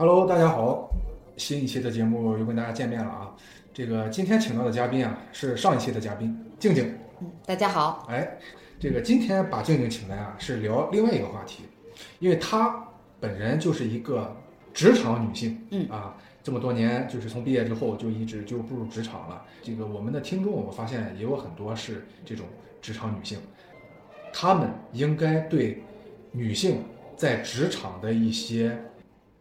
Hello，大家好，新一期的节目又跟大家见面了啊。这个今天请到的嘉宾啊，是上一期的嘉宾静静。嗯，大家好。哎，这个今天把静静请来啊，是聊另外一个话题，因为她本人就是一个职场女性。嗯啊，这么多年就是从毕业之后就一直就步入职场了。这个我们的听众，我发现也有很多是这种职场女性，她们应该对女性在职场的一些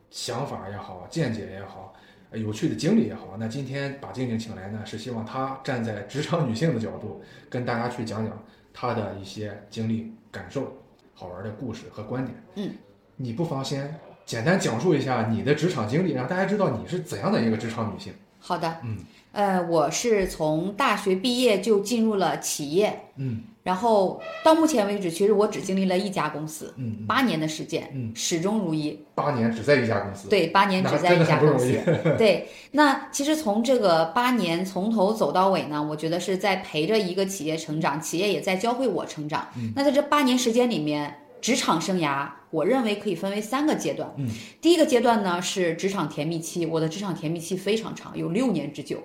想法也好、见解也好、呃有趣的经历也好，那今天把静静请来呢，是希望她站在职场女性的角度，跟大家去讲讲她的一些经历、感受、好玩的故事和观点。嗯，你不妨先简单讲述一下你的职场经历，让大家知道你是怎样的一个职场女性。好的。嗯呃，我是从大学毕业就进入了企业，嗯然后到目前为止，其实我只经历了一家公司，嗯，八年的时间，嗯始终如一。八年只在一家公司。对，八年只在一家公司。对，那其实从这个八年从头走到尾呢，我觉得是在陪着一个企业成长，企业也在教会我成长。嗯那在这八年时间里面，职场生涯，我认为可以分为三个阶段。嗯，第一个阶段呢是职场甜蜜期，我的职场甜蜜期非常长，有六年之久。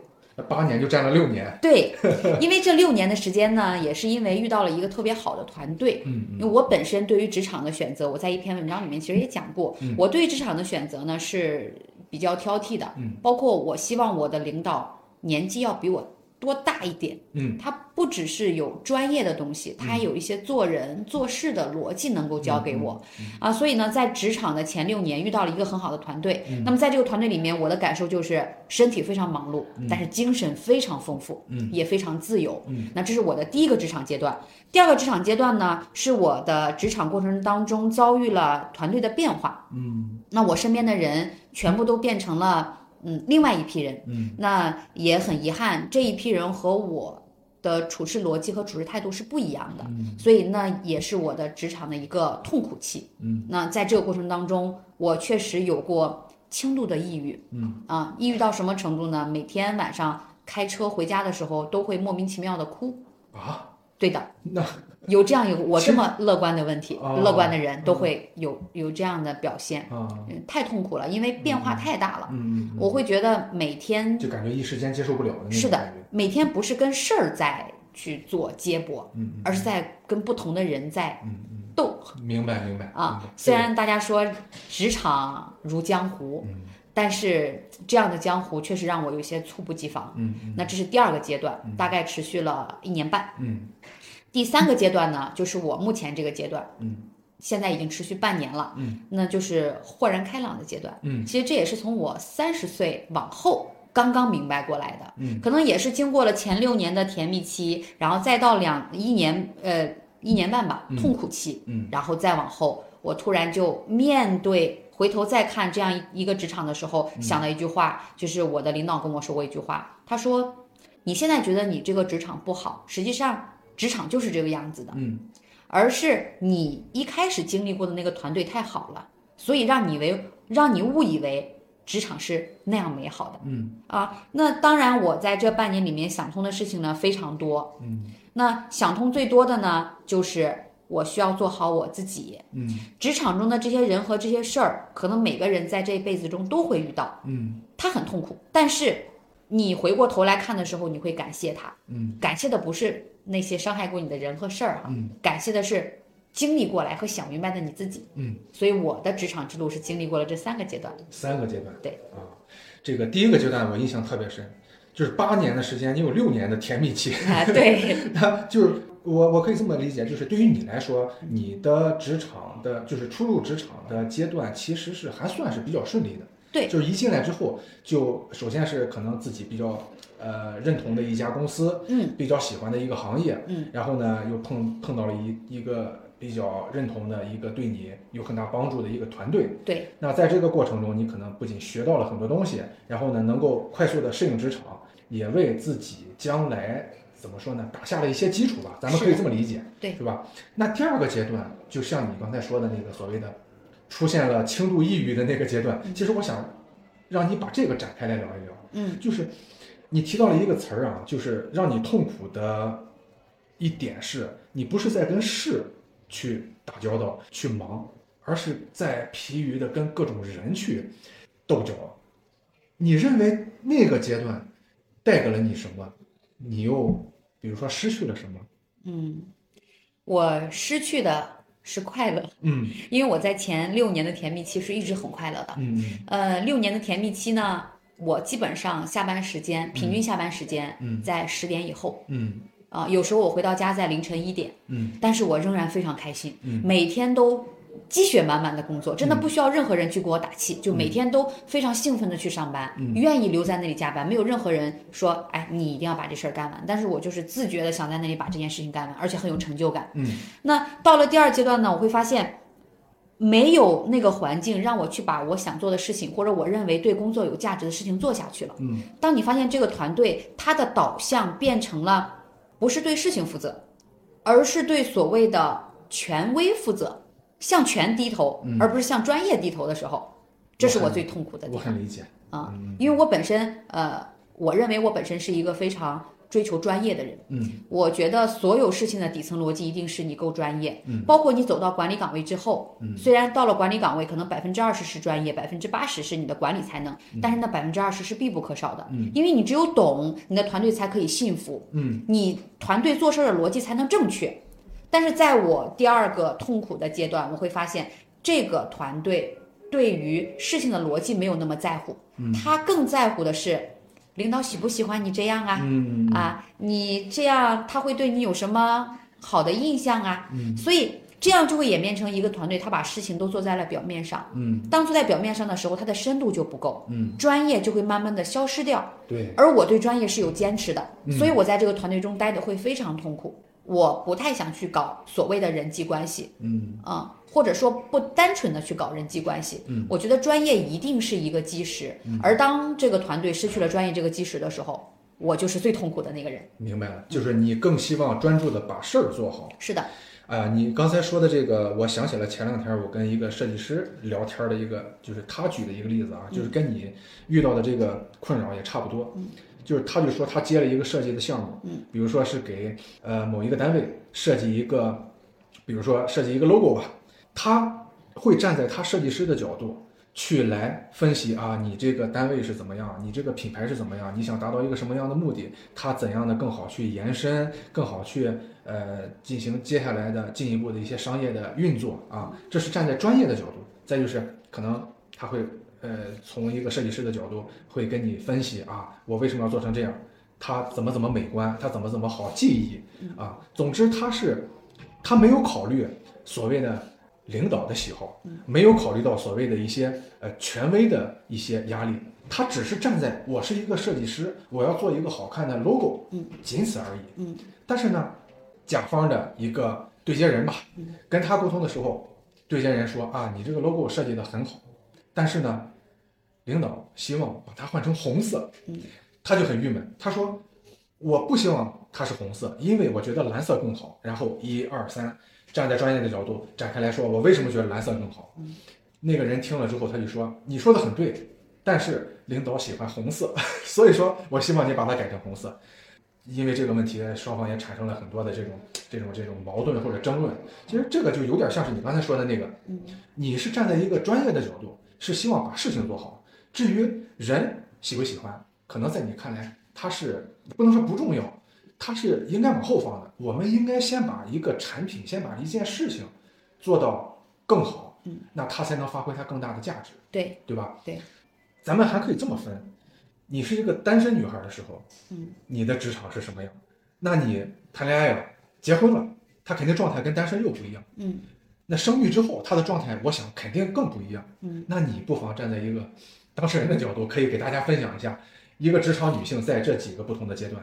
八年就占了六年。对，因为这六年的时间呢，也是因为遇到了一个特别好的团队。嗯因为我本身对于职场的选择，我在一篇文章里面其实也讲过，嗯我对于职场的选择呢是比较挑剔的，嗯包括我希望我的领导年纪要比我多大一点，嗯。他不只是有专业的东西，他还有一些做人做事的逻辑能够教给我，嗯啊，所以呢，在职场的前六年遇到了一个很好的团队，嗯。那么在这个团队里面，我的感受就是身体非常忙碌，但是精神非常丰富，嗯。也非常自由，嗯，那这是我的第一个职场阶段。第二个职场阶段呢，是我的职场过程当中遭遇了团队的变化，嗯。那我身边的人全部都变成了嗯另外一批人，嗯。那也很遗憾，这一批人和我的处事逻辑和处事态度是不一样的，嗯。所以那也是我的职场的一个痛苦期。嗯，那在这个过程当中，我确实有过轻度的抑郁，嗯。啊，抑郁到什么程度呢？每天晚上开车回家的时候都会莫名其妙的哭。啊，对的，那有这样有我这么乐观的问题，哦乐观的人都会有有这样的表现，啊，嗯太痛苦了，因为变化太大了。嗯嗯我会觉得每天就感觉一时间接受不了的是的。每天不是跟事儿在去做接驳，嗯而是在跟不同的人在嗯斗嗯，明白明白啊。虽然大家说职场如江湖，嗯但是这样的江湖确实让我有些猝不及防。嗯嗯那这是第二个阶段，大概持续了一年半。嗯第三个阶段呢，就是我目前这个阶段，嗯现在已经持续半年了，嗯，那就是豁然开朗的阶段。嗯其实这也是从我三十岁往后刚刚明白过来的，嗯，可能也是经过了前六年的甜蜜期，然后再到两一年呃一年半吧嗯痛苦期，嗯然后再往后，我突然就面对回头再看这样一一个职场的时候，嗯想到一句话，就是我的领导跟我说过一句话，他说：“你现在觉得你这个职场不好，实际上职场就是这个样子的。”嗯而是你一开始经历过的那个团队太好了，所以让你为让你误以为职场是那样美好的嗯啊。那当然，我在这半年里面想通的事情呢非常多。嗯那想通最多的呢，就是我需要做好我自己。嗯职场中的这些人和这些事儿，可能每个人在这一辈子中都会遇到，嗯他很痛苦，但是你回过头来看的时候，你会感谢他，嗯感谢的不是那些伤害过你的人和事儿哈、嗯感谢的是经历过来和想明白的你自己。嗯，所以我的职场之路是经历过了这三个阶段。三个阶段。对啊，这个第一个阶段我印象特别深，就是八年的时间，你有六年的甜蜜期。啊，对，那就是我我可以这么理解，就是对于你来说，你的职场的，就是初入职场的阶段，其实是还算是比较顺利的。对就是一进来之后，就首先是可能自己比较呃认同的一家公司，嗯比较喜欢的一个行业，嗯，然后呢又碰碰到了一一个比较认同的一个对你有很大帮助的一个团队。对，那在这个过程中，你可能不仅学到了很多东西，然后呢，能够快速的适应职场，也为自己将来怎么说呢，打下了一些基础吧。咱们可以这么理解，对是吧？那第二个阶段，就像你刚才说的那个所谓的出现了轻度抑郁的那个阶段，其实我想让你把这个展开来聊一聊。嗯就是你提到了一个词儿啊，就是让你痛苦的一点是，你不是在跟事去打交道、去忙，而是在疲于的跟各种人去斗角，你认为那个阶段带给了你什么？你又比如说失去了什么？嗯，我失去的是快乐，嗯因为我在前六年的甜蜜期是一直很快乐的。嗯呃，六年的甜蜜期呢，我基本上下班时间平均下班时间嗯。在十点以后嗯。啊、有时候我回到家在凌晨一点，嗯。但是我仍然非常开心，嗯。每天都积雪满满的工作，真的不需要任何人去给我打气，就每天都非常兴奋的去上班，嗯。愿意留在那里加班，没有任何人说，哎，你一定要把这事儿干完，但是我就是自觉的想在那里把这件事情干完，而且很有成就感。嗯。那到了第二阶段呢，我会发现。没有那个环境让我去把我想做的事情，或者我认为对工作有价值的事情做下去了。嗯当你发现这个团队它的导向变成了不是对事情负责，而是对所谓的权威负责，向权低头，而不是向专业低头的时候，这是我最痛苦的地方我很理解。啊。因为我本身呃，我认为我本身是一个非常追求专业的人。嗯。我觉得所有事情的底层逻辑一定是你够专业，包括你走到管理岗位之后，虽然到了管理岗位，可能百分之二十是专业，百分之八十是你的管理才能，但是那百分之二十是必不可少的，因为你只有懂，你的团队才可以信服，嗯。你团队做事儿的逻辑才能正确。但是在我第二个痛苦的阶段，我会发现这个团队对于事情的逻辑没有那么在乎，他更在乎的是领导喜不喜欢你这样啊，嗯。啊，你这样他会对你有什么好的印象啊？所以这样就会演变成一个团队，他把事情都做在了表面上。嗯。当做在表面上的时候，他的深度就不够，嗯，专业就会慢慢的消失掉。对，而我对专业是有坚持的，所以我在这个团队中待的会非常痛苦。我不太想去搞所谓的人际关系，嗯。啊、或者说不单纯的去搞人际关系。嗯我觉得专业一定是一个基石，而当这个团队失去了专业这个基石的时候，我就是最痛苦的那个人。明白了，就是你更希望专注的把事儿做好。是的，啊、你刚才说的这个，我想起了前两天我跟一个设计师聊天的一个，就是他举的一个例子啊，就是跟你遇到的这个困扰也差不多。嗯就是他就说他接了一个设计的项目，嗯，比如说是给呃某一个单位设计一个，比如说设计一个 logo 吧，他会站在他设计师的角度去来分析啊，你这个单位是怎么样，你这个品牌是怎么样，你想达到一个什么样的目的，它怎样的更好去延伸，更好去呃进行接下来的进一步的一些商业的运作啊，这是站在专业的角度。再就是可能他会呃从一个设计师的角度会跟你分析啊，我为什么要做成这样，它怎么怎么美观，它怎么怎么好记忆啊。总之他是他没有考虑所谓的领导的喜好，没有考虑到所谓的一些呃权威的一些压力，他只是站在我是一个设计师，我要做一个好看的 logo，嗯，仅此而已，嗯。但是呢，甲方的一个对接人吧，跟他沟通的时候，对接人说啊，你这个 logo 设计的很好，但是呢，领导希望把它换成红色，嗯，他就很郁闷，他说我不希望它是红色，因为我觉得蓝色更好。然后一二三，站在专业的角度展开来说，我为什么觉得蓝色更好？嗯那个人听了之后，他就说：“你说的很对，但是领导喜欢红色，所以说我希望你把它改成红色。”因为这个问题，双方也产生了很多的这种这种这种矛盾或者争论。其实这个就有点像是你刚才说的那个，嗯你是站在一个专业的角度，是希望把事情做好。至于人喜不喜欢，可能在你看来，他是不能说不重要，它是应该往后放的。我们应该先把一个产品，先把一件事情做到更好，嗯，那它才能发挥它更大的价值，对，对吧？对，咱们还可以这么分：你是一个单身女孩的时候，嗯，你的职场是什么样？那你谈恋爱了，结婚了，她肯定状态跟单身又不一样。嗯那生育之后，她的状态，我想肯定更不一样。嗯，那你不妨站在一个当事人的角度，可以给大家分享一下，一个职场女性在这几个不同的阶段，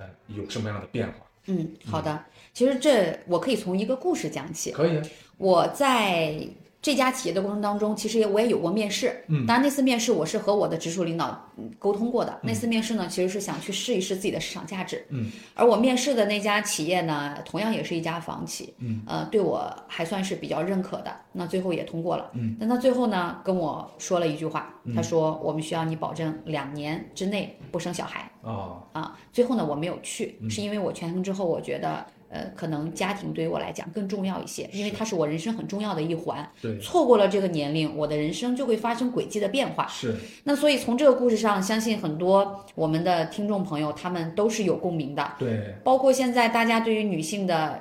呃，有什么样的变化？嗯，好的。其实这我可以从一个故事讲起。可以啊，我在这家企业的过程当中，其实也我也有过面试。嗯当然那次面试我是和我的直属领导嗯沟通过的。那次面试呢，其实是想去试一试自己的市场价值。嗯，而我面试的那家企业呢，同样也是一家房企。嗯，呃，对我还算是比较认可的。那最后也通过了。嗯，但他最后呢跟我说了一句话，嗯他说我们需要你保证两年之内不生小孩。哦，啊，最后呢我没有去，嗯是因为我权衡之后，我觉得呃，可能家庭对于我来讲更重要一些，因为它是我人生很重要的一环。对，错过了这个年龄，我的人生就会发生轨迹的变化。是，那所以从这个故事上，相信很多我们的听众朋友他们都是有共鸣的。对，包括现在大家对于女性的，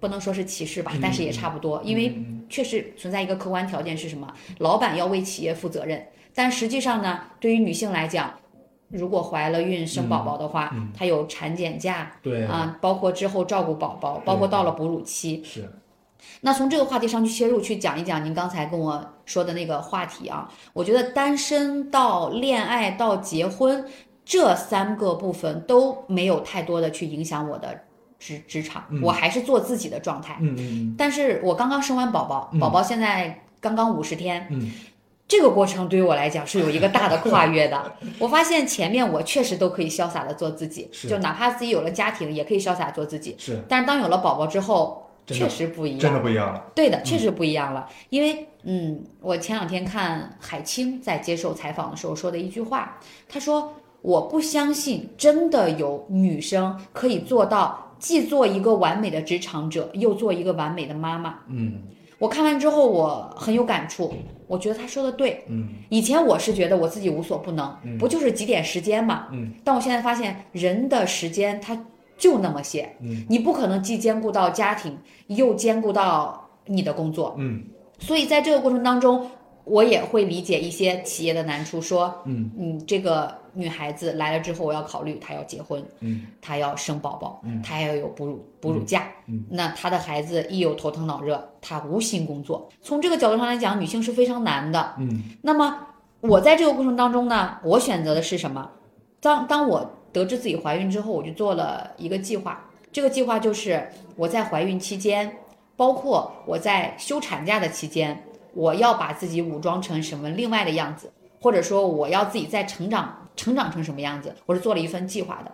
不能说是歧视吧，但是也差不多，因为确实存在一个客观条件是什么？老板要为企业负责任，但实际上呢，对于女性来讲。如果怀了孕生宝宝的话，她有产检假，对啊，包括之后照顾宝宝，包括到了哺乳期。是。那从这个话题上去切入，去讲一讲您刚才跟我说的那个话题啊，我觉得单身到恋爱到结婚这三个部分都没有太多的去影响我的职职场，我还是做自己的状态。嗯嗯。但是我刚刚生完宝宝，宝宝现在刚刚五十天。嗯。这个过程对于我来讲是有一个大的跨越的。我发现前面我确实都可以潇洒的做自己，就哪怕自己有了家庭，也可以潇洒做自己。是。但是当有了宝宝之后，确实不一样。真的不一样了。对的，确实不一样了。因为，嗯，我前两天看海清在接受采访的时候说的一句话，她说：“我不相信真的有女生可以做到既做一个完美的职场者，又做一个完美的妈妈。”嗯。我看完之后，我很有感触。我觉得他说的对。嗯，以前我是觉得我自己无所不能，不就是几点时间嘛。嗯，但我现在发现，人的时间他就那么些。嗯，你不可能既兼顾到家庭，又兼顾到你的工作。嗯，所以在这个过程当中。我也会理解一些企业的难处，说，嗯，嗯，这个女孩子来了之后，我要考虑她要结婚，嗯，她要生宝宝，嗯，她要有哺乳哺乳假，嗯，那她的孩子一有头疼脑热，她无心工作。从这个角度上来讲，女性是非常难的，嗯。那么我在这个过程当中呢，我选择的是什么？当当我得知自己怀孕之后，我就做了一个计划。这个计划就是我在怀孕期间，包括我在休产假的期间。我要把自己武装成什么另外的样子，或者说我要自己在成长成长成什么样子，我是做了一份计划的。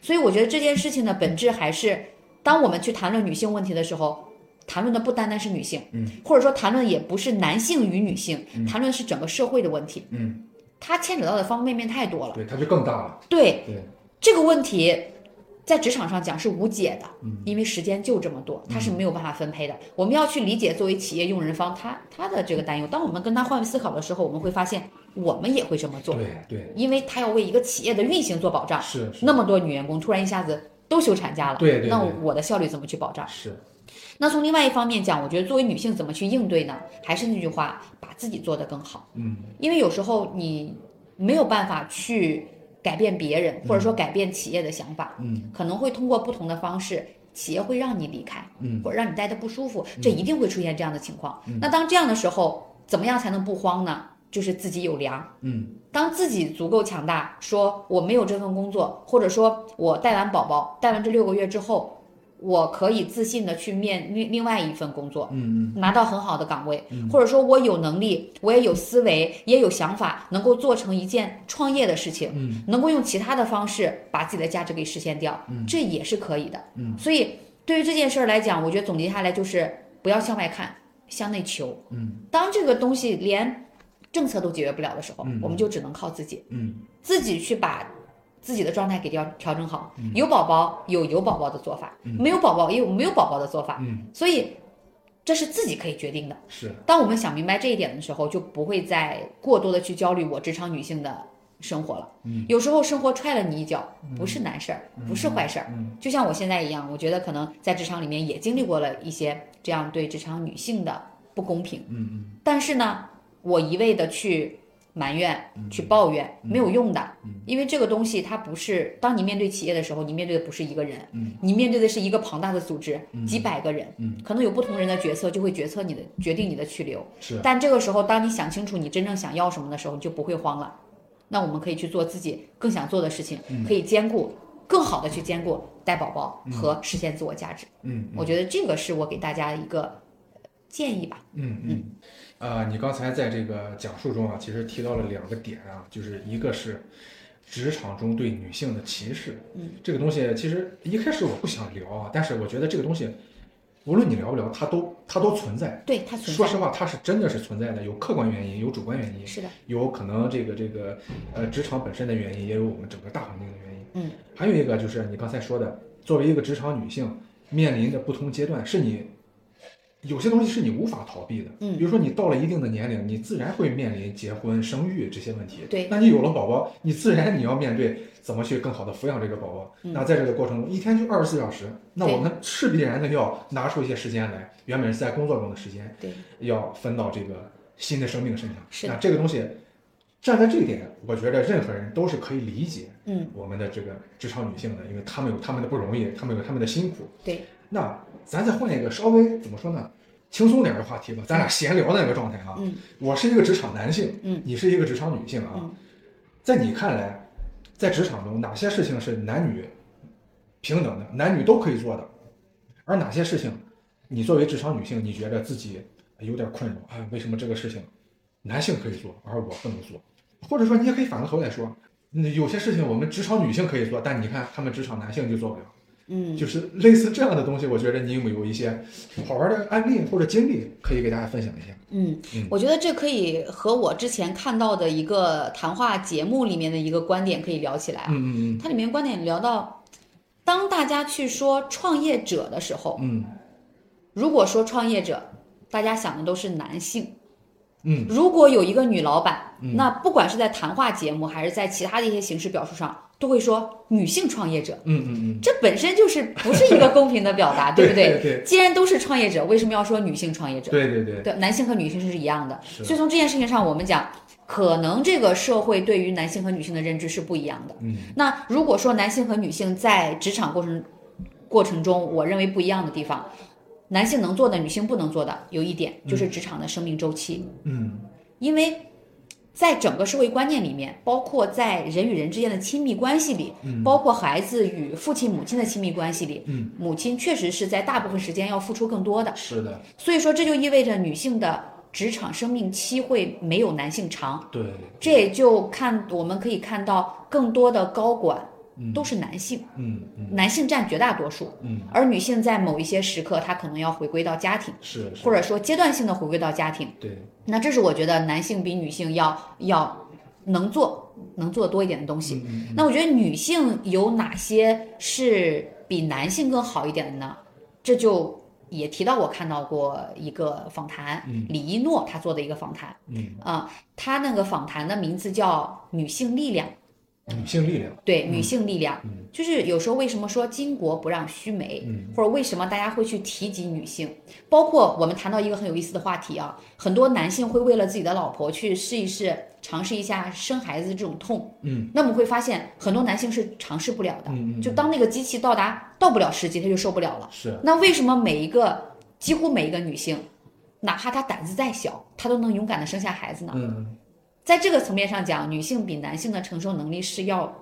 所以我觉得这件事情的本质还是，当我们去谈论女性问题的时候，谈论的不单单是女性，嗯，或者说谈论也不是男性与女性，谈论是整个社会的问题，嗯，它牵扯到的方方面面太多了，对，它就更大了，对，对，这个问题。在职场上讲是无解的，嗯，因为时间就这么多，它是没有办法分配的。我们要去理解作为企业用人方他他的这个担忧。当我们跟他换位思考的时候，我们会发现我们也会这么做，对对，因为他要为一个企业的运行做保障。是，那么多女员工突然一下子都休产假了，对对，那我的效率怎么去保障？是。那从另外一方面讲，我觉得作为女性怎么去应对呢？还是那句话，把自己做得更好。嗯，因为有时候你没有办法去。改变别人，或者说改变企业的想法，嗯，可能会通过不同的方式，企业会让你离开，嗯，或者让你待的不舒服，这一定会出现这样的情况。嗯，那当这样的时候，怎么样才能不慌呢？就是自己有粮，嗯，当自己足够强大，说我没有这份工作，或者说我带完宝宝，带完这六个月之后。我可以自信的去面另另外一份工作，嗯嗯，拿到很好的岗位，或者说我有能力，我也有思维，也有想法，能够做成一件创业的事情，嗯，能够用其他的方式把自己的价值给实现掉，嗯，这也是可以的，嗯，所以对于这件事儿来讲，我觉得总结下来就是不要向外看，向内求，嗯，当这个东西连政策都解决不了的时候，嗯，我们就只能靠自己，嗯，自己去把。自己的状态给调调整好，有宝宝有有宝宝的做法，没有宝宝也有没有宝宝的做法，所以这是自己可以决定的。是，当我们想明白这一点的时候，就不会再过多的去焦虑我职场女性的生活了。嗯，有时候生活踹了你一脚，不是难事儿，不是坏事儿。嗯，就像我现在一样，我觉得可能在职场里面也经历过了一些这样对职场女性的不公平。嗯嗯，但是呢，我一味的去。埋怨去抱怨没有用的，因为这个东西它不是当你面对企业的时候，你面对的不是一个人，你面对的是一个庞大的组织，几百个人，可能有不同人的决策就会决策你的决定你的去留。是，但这个时候，当你想清楚你真正想要什么的时候，你就不会慌了。那我们可以去做自己更想做的事情，可以兼顾更好的去兼顾带宝宝和实现自我价值。嗯，我觉得这个是我给大家一个建议吧。嗯嗯。啊，你刚才在这个讲述中啊，其实提到了两个点啊，就是一个是职场中对女性的歧视，嗯，这个东西其实一开始我不想聊啊，但是我觉得这个东西无论你聊不聊，它都它都存在，对它存在。说实话，它是真的是存在的，有客观原因，有主观原因，是的，有可能这个这个呃职场本身的原因，也有我们整个大环境的原因，嗯，还有一个就是你刚才说的，作为一个职场女性。面临的不同阶段，是你有些东西是你无法逃避的。嗯比如说你到了一定的年龄，你自然会面临结婚、生育这些问题。对那你有了宝宝，你自然你要面对怎么去更好的抚养这个宝宝。嗯那在这个过程中，一天就二十四小时，那我们是必然的要拿出一些时间来，原本是在工作中的时间，对，要分到这个新的生命身上。是那这个东西，站在这一点，我觉得任何人都是可以理解嗯，我们的这个职场女性的，因为她们有她们的不容易，她们有她们的辛苦。对，那咱再换一个稍微怎么说呢，轻松点的话题吧，咱俩闲聊的那个状态啊。嗯我是一个职场男性，嗯你是一个职场女性啊。嗯在你看来，在职场中哪些事情是男女平等的，男女都可以做的，而哪些事情，你作为职场女性，你觉得自己有点困扰，哎，为什么这个事情男性可以做，而我不能做？或者说，你也可以反过头来说，嗯有些事情我们职场女性可以做，但你看他们职场男性就做不了。嗯，就是类似这样的东西，我觉得你有没有一些好玩的案例或者经历可以给大家分享一下？嗯嗯，我觉得这可以和我之前看到的一个谈话节目里面的一个观点可以聊起来啊。嗯嗯它里面观点聊到，当大家去说创业者的时候，嗯如果说创业者，大家想的都是男性。嗯如果有一个女老板，嗯那不管是在谈话节目还是在其他的一些形式表述上，都会说女性创业者。嗯嗯嗯这本身就是不是一个公平的表达，对不对？对对既然都是创业者，为什么要说女性创业者？对对对，对，男性和女性是一样的。所以从这件事情上，我们讲，可能这个社会对于男性和女性的认知是不一样的。嗯那如果说男性和女性在职场过程过程中，我认为不一样的地方，男性能做的，女性不能做的，有一点就是职场的生命周期，嗯因为。在整个社会观念里面，包括在人与人之间的亲密关系里，嗯包括孩子与父亲、母亲的亲密关系里，嗯，母亲确实是在大部分时间要付出更多的。是的，所以说，这就意味着女性的职场生命期会没有男性长。对，这也就看我们可以看到更多的高管都是男性，嗯嗯。男性占绝大多数，嗯，而女性在某一些时刻，她可能要回归到家庭，是是，或者说阶段性的回归到家庭。对，那这是我觉得男性比女性要要能做能做多一点的东西。嗯那我觉得女性有哪些是比男性更好一点的呢？这就也提到我看到过一个访谈，嗯。李一诺他做的一个访谈。嗯，啊、他那个访谈的名字叫《女性力量》，女性力量，对，女性力量，嗯就是有时候为什么说巾帼不让须眉，嗯或者为什么大家会去提及女性？包括我们谈到一个很有意思的话题啊，很多男性会为了自己的老婆去试一试、尝试一下生孩子这种痛，嗯那么会发现很多男性是尝试不了的。嗯嗯，就当那个机器到达到不了十级，他就受不了了。是，那为什么每一个几乎每一个女性，哪怕她胆子再小，她都能勇敢的生下孩子呢？嗯，在这个层面上讲，女性比男性的承受能力是要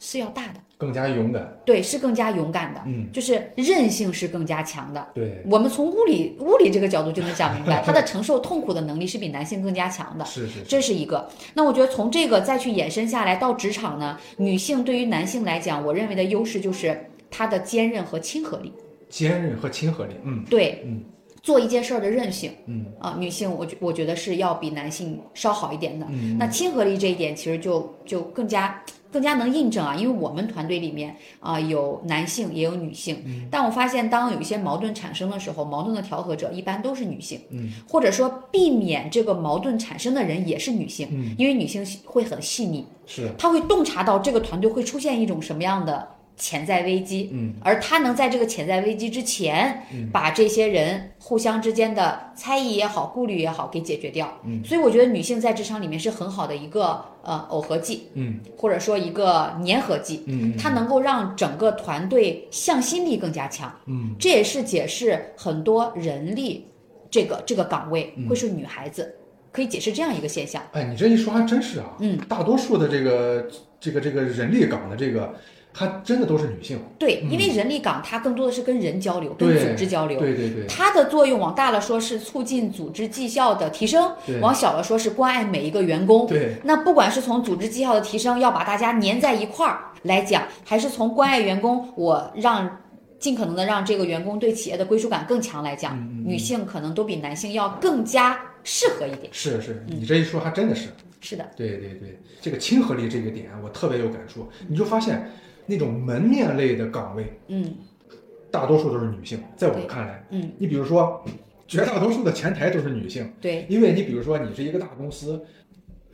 是要大的，更加勇敢，对，是更加勇敢的，嗯，就是韧性是更加强的。对，我们从物理物理这个角度就能讲明白，她的承受痛苦的能力是比男性更加强的。是是是，这是一个。那我觉得从这个再去延伸下来到职场呢，女性对于男性来讲，我认为的优势就是她的坚韧和亲和力。坚韧和亲和力，嗯对，嗯做一件事儿的韧性。嗯。啊，女性我觉我觉得是要比男性稍好一点的。嗯，那亲和力这一点其实就就更加更加能印证啊，因为我们团队里面啊、有男性也有女性，嗯。但我发现当有一些矛盾产生的时候，矛盾的调和者一般都是女性，嗯。或者说避免这个矛盾产生的人也是女性，嗯。因为女性会很细腻，是，她会洞察到这个团队会出现一种什么样的潜在危机，嗯。而他能在这个潜在危机之前，嗯。把这些人互相之间的猜疑也好、顾虑也好给解决掉。嗯。所以我觉得女性在职场里面是很好的一个呃耦合剂，嗯。或者说一个粘合剂，嗯，它能够让整个团队向心力更加强。嗯。这也是解释很多人力这个这个岗位嗯。会是女孩子，可以解释这样一个现象。哎，你这一说还真是啊，嗯，大多数的这个这个这个人力岗的这个，还真的都是女性，对，嗯。因为人力岗它更多的是跟人交流、跟组织交流。对对对，它的作用往大了说是促进组织绩效的提升，往小了说是关爱每一个员工。对，那不管是从组织绩效的提升，要把大家粘在一块儿来讲，还是从关爱员工，我让尽可能的让这个员工对企业的归属感更强来讲，女性可能都比男性要更加适合一点。是是，嗯。你这一说还真的是，是的，对对对，这个亲和力这个点我特别有感触，你就发现那种门面类的岗位，嗯，大多数都是女性，在我看来，嗯，你比如说，绝大多数的前台都是女性，对，因为你比如说你是一个大公司，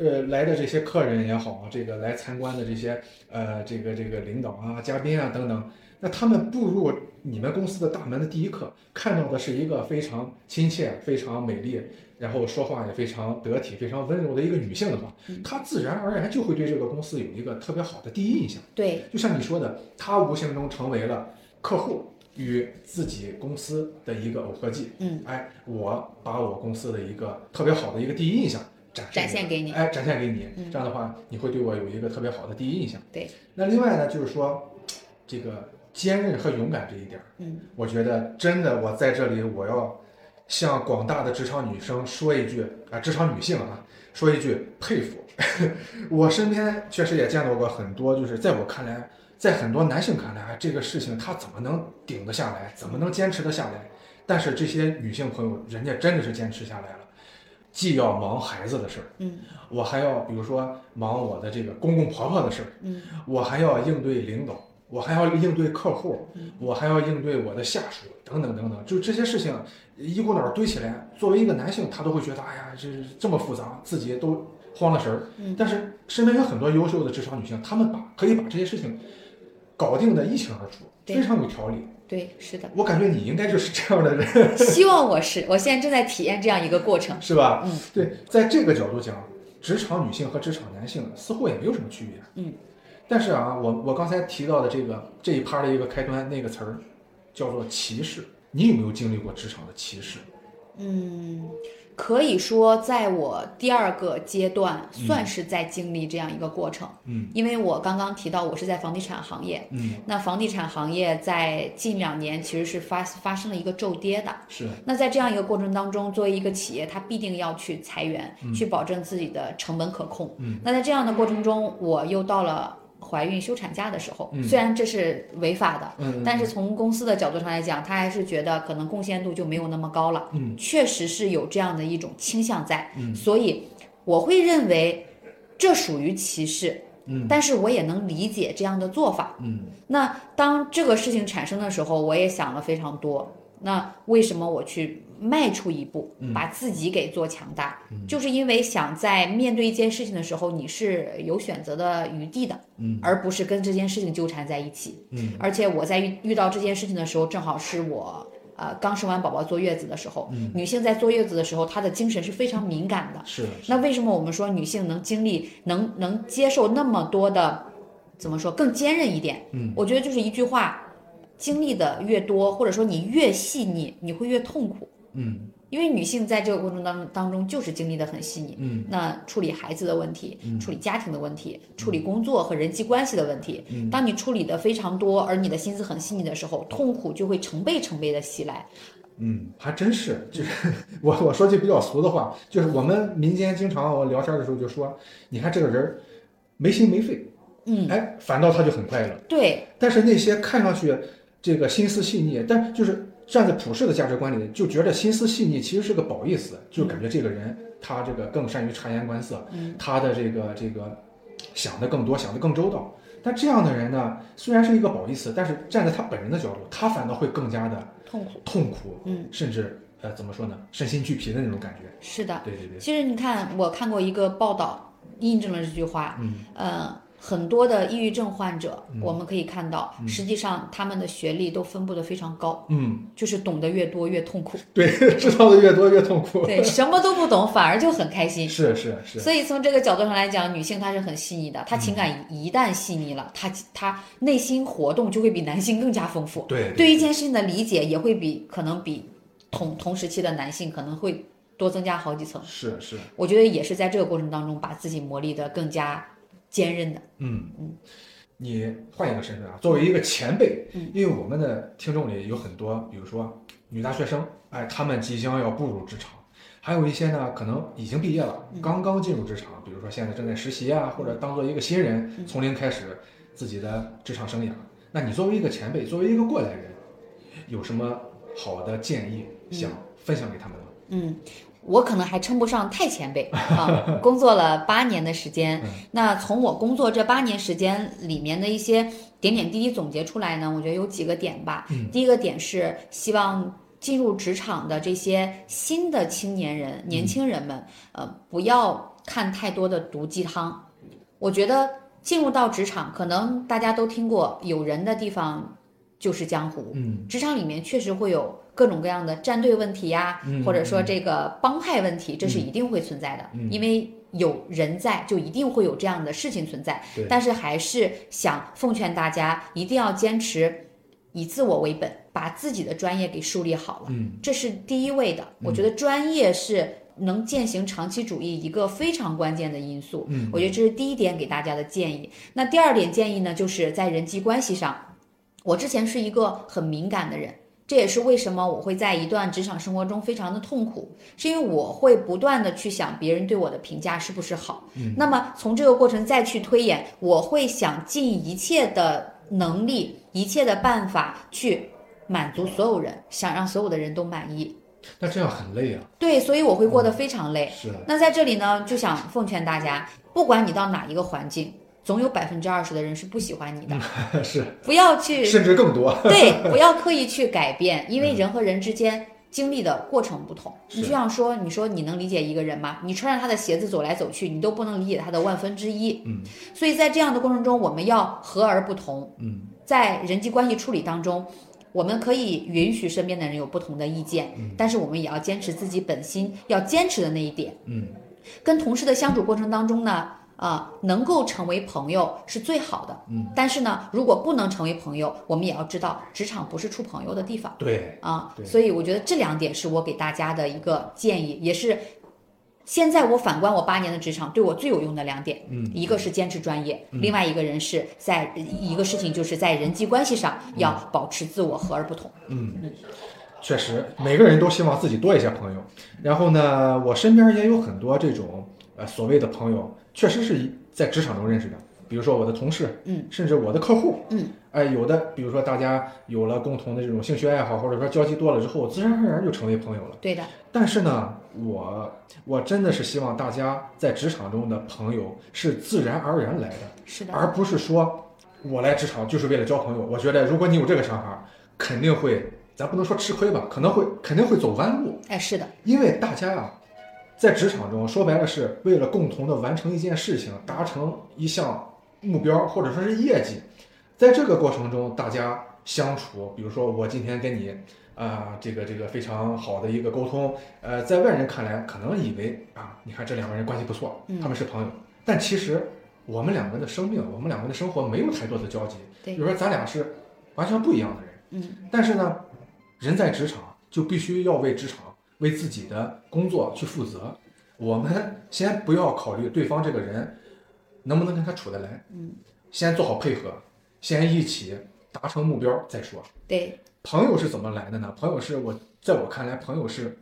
呃，来的这些客人也好，这个来参观的这些呃这个这个领导啊、嘉宾啊等等，那他们步入你们公司的大门的第一刻，看到的是一个非常亲切、非常美丽，然后说话也非常得体、非常温柔的一个女性的话，她自然而然就会对这个公司有一个特别好的第一印象。对，就像你说的，她无形中成为了客户与自己公司的一个耦合剂。嗯，哎，我把我公司的一个特别好的一个第一印象展示展现给你。哎，展现给你，嗯这样的话，你会对我有一个特别好的第一印象。对。那另外呢，就是说，这个坚韧和勇敢这一点儿，嗯，我觉得真的，我在这里我要向广大的职场女生说一句啊，职场女性啊，说一句佩服。我身边确实也见到过很多，就是在我看来，在很多男性看来，这个事情他怎么能顶得下来，怎么能坚持得下来？但是这些女性朋友，人家真的是坚持下来了，既要忙孩子的事儿，嗯我还要比如说忙我的这个公公婆婆的事儿，嗯我还要应对领导，我还要应对客户嗯，我还要应对我的下属等等等等，就这些事情一股脑儿堆起来，作为一个男性，他都会觉得，哎呀，这这么复杂，自己都慌了神儿。嗯但是身边有很多优秀的职场女性，她们把可以把这些事情搞定的一清二楚，非常有条理。对，是的。我感觉你应该就是这样的人，希望我是，我现在正在体验这样一个过程。是吧？嗯，对，在这个角度讲，职场女性和职场男性似乎也没有什么区别。嗯，但是啊，我我刚才提到的这个这一趴的一个开端那个词儿，叫做歧视。你有没有经历过职场的歧视？嗯，可以说在我第二个阶段，算是在经历这样一个过程。嗯因为我刚刚提到我是在房地产行业，嗯，那房地产行业在近两年其实是发发生了一个骤跌的。是，那在这样一个过程当中，作为一个企业，它必定要去裁员，去保证自己的成本可控。嗯，那在这样的过程中，我又到了怀孕休产假的时候，嗯虽然这是违法的，嗯，但是从公司的角度上来讲，他还是觉得可能贡献度就没有那么高了。嗯，确实是有这样的一种倾向在。嗯所以我会认为这属于歧视。嗯，但是我也能理解这样的做法。嗯那当这个事情产生的时候，我也想了非常多。那为什么我去迈出一步，嗯把自己给做强大？就是因为想在面对一件事情的时候，你是有选择的余地的，嗯而不是跟这件事情纠缠在一起。嗯而且我在遇遇到这件事情的时候，正好是我呃刚生完宝宝坐月子的时候。嗯女性在坐月子的时候，她的精神是非常敏感的。是，那为什么我们说女性能经历、能能接受那么多的，怎么说更坚韧一点？嗯，我觉得就是一句话，经历的越多，或者说你越细腻，你会越痛苦。嗯因为女性在这个过程当中当中就是经历的很细腻。嗯那处理孩子的问题，嗯处理家庭的问题，处理工作和人际关系的问题，嗯当你处理的非常多，而你的心思很细腻的时候，痛苦就会成倍成倍的袭来。嗯，还真是，就是 我我说句比较俗的话，就是我们民间经常我聊天的时候就说，你看这个人儿没心没肺，嗯，哎，反倒他就很快乐。对，但是那些看上去这个心思细腻，但就是站在普世的价值观里，就觉得心思细腻其实是个褒义词，就感觉这个人他这个更善于察言观色，嗯他的这个这个想的更多，想的更周到。但这样的人呢，虽然是一个褒义词，但是站在他本人的角度，他反倒会更加的痛苦。痛苦，嗯，甚至呃怎么说呢，身心俱疲的那种感觉。是的。对对对，其实你看，我看过一个报道，印证了这句话。嗯呃，很多的抑郁症患者，嗯我们可以看到，实际上他们的学历都分布的非常高，嗯，就是懂得越多越痛苦。对，知道的越多越痛苦。对，什么都不懂，反而就很开心。是是是，所以从这个角度上来讲，女性她是很细腻的，她情感一旦细腻了，她她内心活动就会比男性更加丰富，对对一件事情的理解也会比可能比同同时期的男性可能会多增加好几层。是是，我觉得也是在这个过程当中把自己磨砺的更加坚韧的。嗯嗯。你换一个身份啊，作为一个前辈，嗯因为我们的听众里有很多，比如说女大学生，哎，她们即将要步入职场，还有一些呢，可能已经毕业了，嗯刚刚进入职场，比如说现在正在实习啊，或者当做一个新人，嗯从零开始自己的职场生涯。那你作为一个前辈，作为一个过来人，有什么好的建议想分享给他们吗？嗯，我可能还称不上太前辈 啊，工作了八年的时间。那从我工作这八年时间里面的一些点点滴滴总结出来呢，我觉得有几个点吧。第一个点是希望进入职场的这些新的青年人、年轻人们，呃，不要看太多的毒鸡汤。我觉得进入到职场，可能大家都听过，有人的地方就是江湖。嗯，职场里面确实会有。各种各样的战队问题呀，或者说这个帮派问题，这是一定会存在的，因为有人在，就一定会有这样的事情存在。但是还是想奉劝大家，一定要坚持以自我为本，把自己的专业给树立好了，这是第一位的。我觉得专业是能践行长期主义一个非常关键的因素。我觉得这是第一点给大家的建议。那第二点建议呢，就是在人际关系上，我之前是一个很敏感的人。这也是为什么我会在一段职场生活中非常的痛苦，是因为我会不断的去想别人对我的评价是不是好。嗯，那么从这个过程再去推演，我会想尽一切的能力、一切的办法去满足所有人，想让所有的人都满意。那这样很累啊。对，所以我会过得非常累。是。那在这里呢，就想奉劝大家，不管你到哪一个环境。总有百分之二十的人是不喜欢你的，是不要去，甚至更多。对，不要刻意去改变，因为人和人之间经历的过程不同。你就像说，你说你能理解一个人吗？你穿着他的鞋子走来走去，你都不能理解他的万分之一。嗯，所以在这样的过程中，我们要和而不同。嗯，在人际关系处理当中，我们可以允许身边的人有不同的意见，但是我们也要坚持自己本心要坚持的那一点。嗯，跟同事的相处过程当中呢？啊，能够成为朋友是最好的。嗯，但是呢，如果不能成为朋友，我们也要知道，职场不是处朋友的地方。对，啊，所以我觉得这两点是我给大家的一个建议，也是现在我反观我八年的职场对我最有用的两点。嗯，一个是坚持专业，另外一个人是在一个事情就是在人际关系上要保持自我，和而不同。嗯，确实，每个人都希望自己多一些朋友。然后呢，我身边也有很多这种呃所谓的朋友。确实是在职场中认识的，比如说我的同事，嗯，甚至我的客户，嗯，哎，有的，比如说大家有了共同的这种兴趣爱好，或者说交集多了之后，自然而然就成为朋友了。对的。但是呢，我我真的是希望大家在职场中的朋友是自然而然来的，是的，而不是说我来职场就是为了交朋友。我觉得如果你有这个想法，肯定会，咱不能说吃亏吧，可能会肯定会走弯路。哎，是的，因为大家呀。在职场中，说白了是为了共同的完成一件事情，达成一项目标或者说是业绩。在这个过程中，大家相处，比如说我今天跟你，啊，这个这个非常好的一个沟通，呃，在外人看来可能以为啊，你看这两个人关系不错，他们是朋友。但其实我们两个的生命，我们两个的生活没有太多的交集。比如说咱俩是完全不一样的人。嗯。但是呢，人在职场就必须要为职场。为自己的工作去负责，我们先不要考虑对方这个人能不能跟他处得来，嗯，先做好配合，先一起达成目标再说。对，朋友是怎么来的呢？朋友是我在我看来，朋友是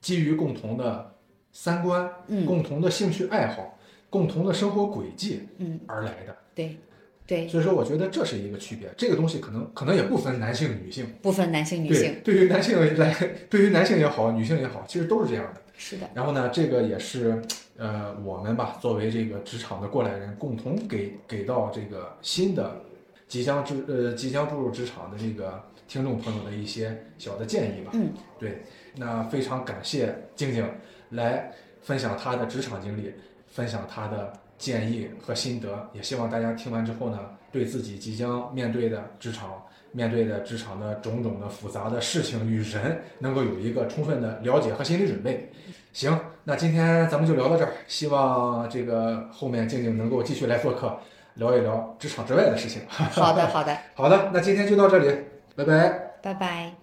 基于共同的三观、嗯，共同的兴趣爱好、共同的生活轨迹，嗯，而来的。对。对，所以说我觉得这是一个区别。这个东西可能可能也不分男性女性，不分男性女性。对，对于男性来，对于男性也好，女性也好，其实都是这样的。是的。然后呢，这个也是，呃，我们吧，作为这个职场的过来人，共同给给到这个新的即将之呃即将步入职场的这个听众朋友的一些小的建议吧。嗯，对。那非常感谢静静来分享她的职场经历，分享她的。建议和心得，也希望大家听完之后呢，对自己即将面对的职场、面对的职场的种种的复杂的事情与人，能够有一个充分的了解和心理准备。行，那今天咱们就聊到这儿，希望这个后面静静能够继续来做客，聊一聊职场之外的事情。好的，好的，好的，那今天就到这里，拜拜，拜拜。